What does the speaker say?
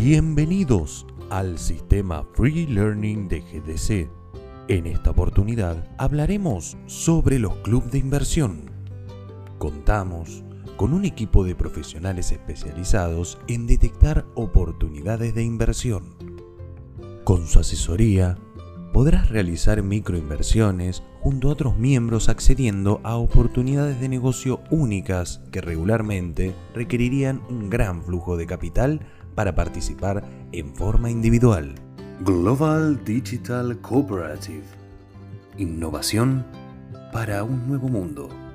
Bienvenidos al sistema Free Learning de GDC. En esta oportunidad hablaremos sobre los clubes de inversión. Contamos con un equipo de profesionales especializados en detectar oportunidades de inversión. Con su asesoría, podrás realizar microinversiones junto a otros miembros accediendo a oportunidades de negocio únicas que regularmente requerirían un gran flujo de capital para participar en forma individual. Global Digital Cooperative. Innovación para un nuevo mundo.